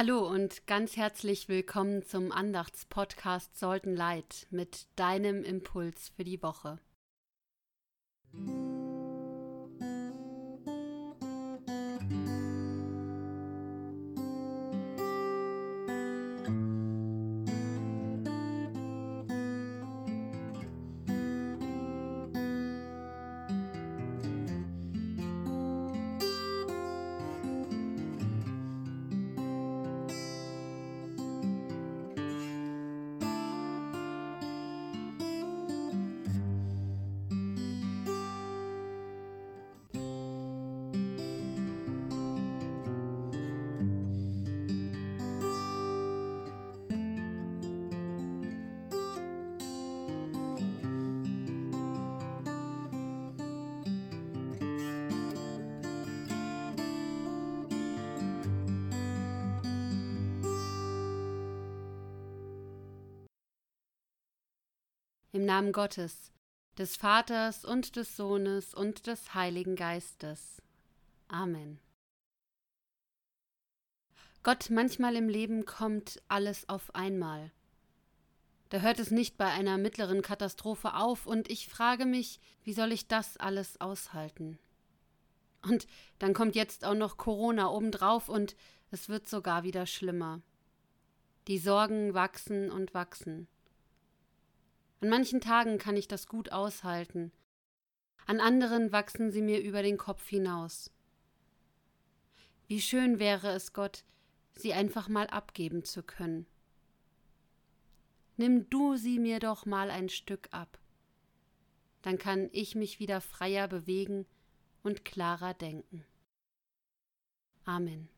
Hallo und ganz herzlich willkommen zum Andachtspodcast Sollten Leid mit deinem Impuls für die Woche. Im Namen Gottes, des Vaters und des Sohnes und des Heiligen Geistes. Amen. Gott, manchmal im Leben kommt alles auf einmal. Da hört es nicht bei einer mittleren Katastrophe auf, und ich frage mich, wie soll ich das alles aushalten? Und dann kommt jetzt auch noch Corona obendrauf, und es wird sogar wieder schlimmer. Die Sorgen wachsen und wachsen. An manchen Tagen kann ich das gut aushalten, an anderen wachsen sie mir über den Kopf hinaus. Wie schön wäre es, Gott, sie einfach mal abgeben zu können. Nimm du sie mir doch mal ein Stück ab. Dann kann ich mich wieder freier bewegen und klarer denken. Amen.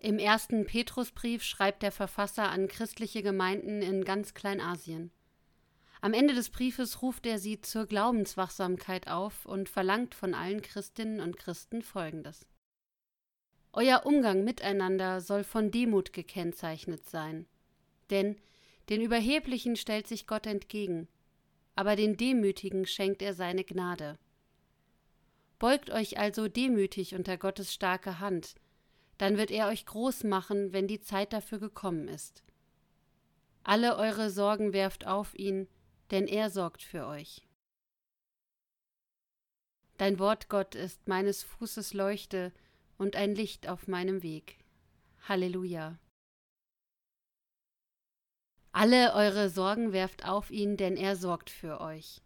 Im ersten Petrusbrief schreibt der Verfasser an christliche Gemeinden in ganz Kleinasien. Am Ende des Briefes ruft er sie zur Glaubenswachsamkeit auf und verlangt von allen Christinnen und Christen Folgendes. Euer Umgang miteinander soll von Demut gekennzeichnet sein, denn den Überheblichen stellt sich Gott entgegen, aber den Demütigen schenkt er seine Gnade. Beugt euch also demütig unter Gottes starke Hand, dann wird er euch groß machen, wenn die Zeit dafür gekommen ist. Alle eure Sorgen werft auf ihn, denn er sorgt für euch. Dein Wort, Gott, ist meines Fußes Leuchte und ein Licht auf meinem Weg. Halleluja. Alle eure Sorgen werft auf ihn, denn er sorgt für euch.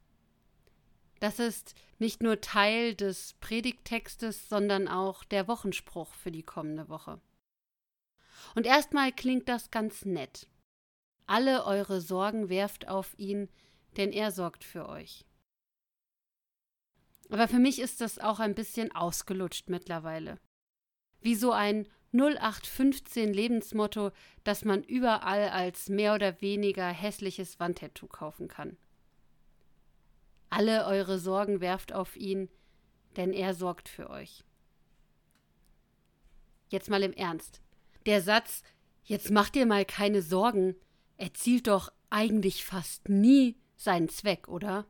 Das ist nicht nur Teil des Predigttextes, sondern auch der Wochenspruch für die kommende Woche. Und erstmal klingt das ganz nett. Alle eure Sorgen werft auf ihn, denn er sorgt für euch. Aber für mich ist das auch ein bisschen ausgelutscht mittlerweile. Wie so ein 0815 Lebensmotto, das man überall als mehr oder weniger hässliches Wandtattoo kaufen kann. Alle eure Sorgen werft auf ihn, denn er sorgt für euch. Jetzt mal im Ernst. Der Satz, jetzt macht dir mal keine Sorgen, erzielt doch eigentlich fast nie seinen Zweck, oder?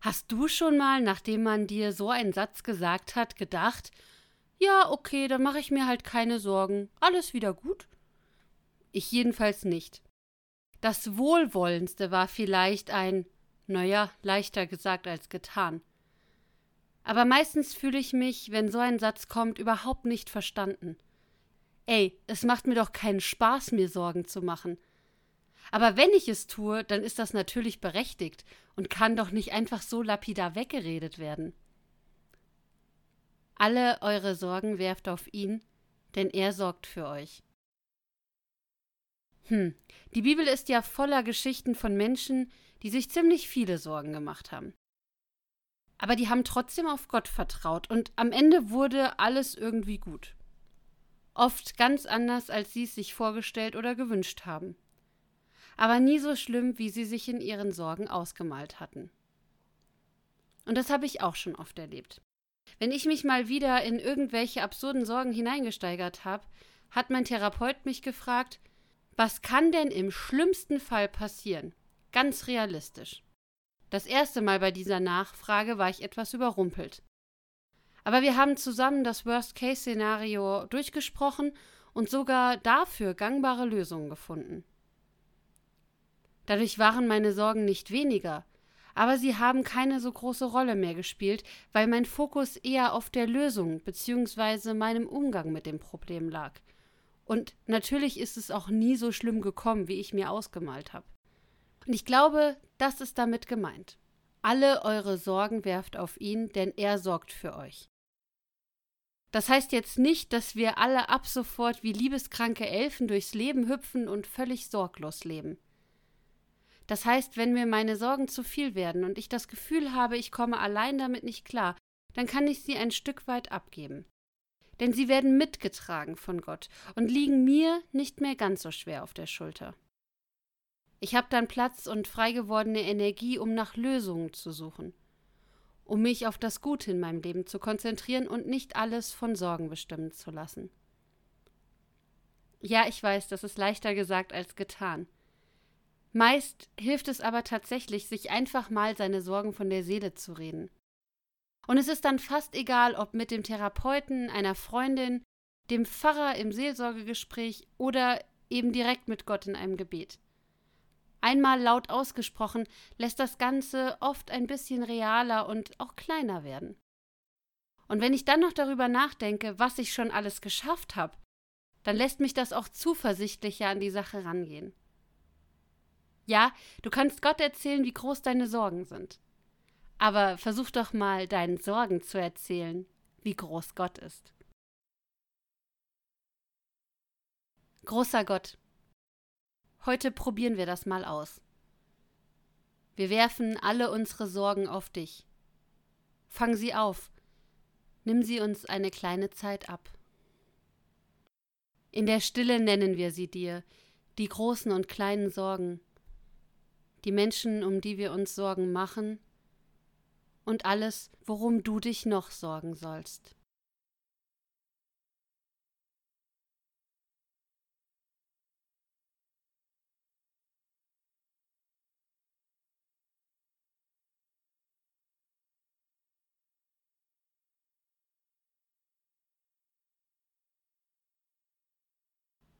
Hast du schon mal, nachdem man dir so einen Satz gesagt hat, gedacht, ja, okay, dann mache ich mir halt keine Sorgen, alles wieder gut? Ich jedenfalls nicht. Das Wohlwollendste war vielleicht ein naja, leichter gesagt als getan. Aber meistens fühle ich mich, wenn so ein Satz kommt, überhaupt nicht verstanden. Ey, es macht mir doch keinen Spaß, mir Sorgen zu machen. Aber wenn ich es tue, dann ist das natürlich berechtigt und kann doch nicht einfach so lapidar weggeredet werden. Alle eure Sorgen werft auf ihn, denn er sorgt für euch. Hm, die Bibel ist ja voller Geschichten von Menschen, die sich ziemlich viele Sorgen gemacht haben. Aber die haben trotzdem auf Gott vertraut und am Ende wurde alles irgendwie gut. Oft ganz anders, als sie es sich vorgestellt oder gewünscht haben. Aber nie so schlimm, wie sie sich in ihren Sorgen ausgemalt hatten. Und das habe ich auch schon oft erlebt. Wenn ich mich mal wieder in irgendwelche absurden Sorgen hineingesteigert habe, hat mein Therapeut mich gefragt, was kann denn im schlimmsten Fall passieren? Ganz realistisch. Das erste Mal bei dieser Nachfrage war ich etwas überrumpelt. Aber wir haben zusammen das Worst-Case-Szenario durchgesprochen und sogar dafür gangbare Lösungen gefunden. Dadurch waren meine Sorgen nicht weniger, aber sie haben keine so große Rolle mehr gespielt, weil mein Fokus eher auf der Lösung bzw. meinem Umgang mit dem Problem lag. Und natürlich ist es auch nie so schlimm gekommen, wie ich mir ausgemalt habe. Und ich glaube, das ist damit gemeint. Alle eure Sorgen werft auf ihn, denn er sorgt für euch. Das heißt jetzt nicht, dass wir alle ab sofort wie liebeskranke Elfen durchs Leben hüpfen und völlig sorglos leben. Das heißt, wenn mir meine Sorgen zu viel werden und ich das Gefühl habe, ich komme allein damit nicht klar, dann kann ich sie ein Stück weit abgeben. Denn sie werden mitgetragen von Gott und liegen mir nicht mehr ganz so schwer auf der Schulter. Ich habe dann Platz und frei gewordene Energie, um nach Lösungen zu suchen um mich auf das Gute in meinem Leben zu konzentrieren und nicht alles von Sorgen bestimmen zu lassen. Ja, ich weiß, das ist leichter gesagt als getan. Meist hilft es aber tatsächlich, sich einfach mal seine Sorgen von der Seele zu reden. Und es ist dann fast egal, ob mit dem Therapeuten, einer Freundin, dem Pfarrer im Seelsorgegespräch oder eben direkt mit Gott in einem Gebet. Einmal laut ausgesprochen, lässt das Ganze oft ein bisschen realer und auch kleiner werden. Und wenn ich dann noch darüber nachdenke, was ich schon alles geschafft habe, dann lässt mich das auch zuversichtlicher an die Sache rangehen. Ja, du kannst Gott erzählen, wie groß deine Sorgen sind. Aber versuch doch mal deinen Sorgen zu erzählen, wie groß Gott ist. Großer Gott, Heute probieren wir das mal aus. Wir werfen alle unsere Sorgen auf dich. Fang sie auf. Nimm sie uns eine kleine Zeit ab. In der Stille nennen wir sie dir, die großen und kleinen Sorgen, die Menschen, um die wir uns Sorgen machen, und alles, worum du dich noch sorgen sollst.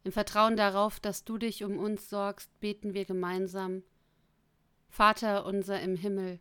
Im Vertrauen darauf, dass du dich um uns sorgst, beten wir gemeinsam. Vater unser im Himmel,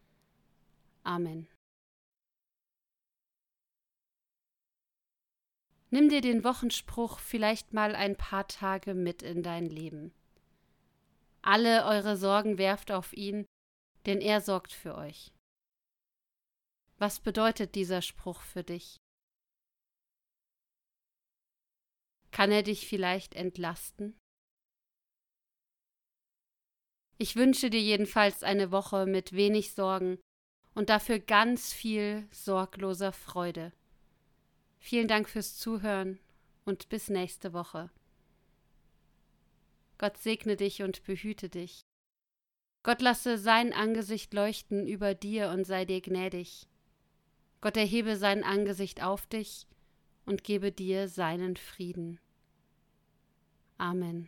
Amen. Nimm dir den Wochenspruch vielleicht mal ein paar Tage mit in dein Leben. Alle eure Sorgen werft auf ihn, denn er sorgt für euch. Was bedeutet dieser Spruch für dich? Kann er dich vielleicht entlasten? Ich wünsche dir jedenfalls eine Woche mit wenig Sorgen und dafür ganz viel sorgloser Freude. Vielen Dank fürs Zuhören und bis nächste Woche. Gott segne dich und behüte dich. Gott lasse sein Angesicht leuchten über dir und sei dir gnädig. Gott erhebe sein Angesicht auf dich und gebe dir seinen Frieden. Amen.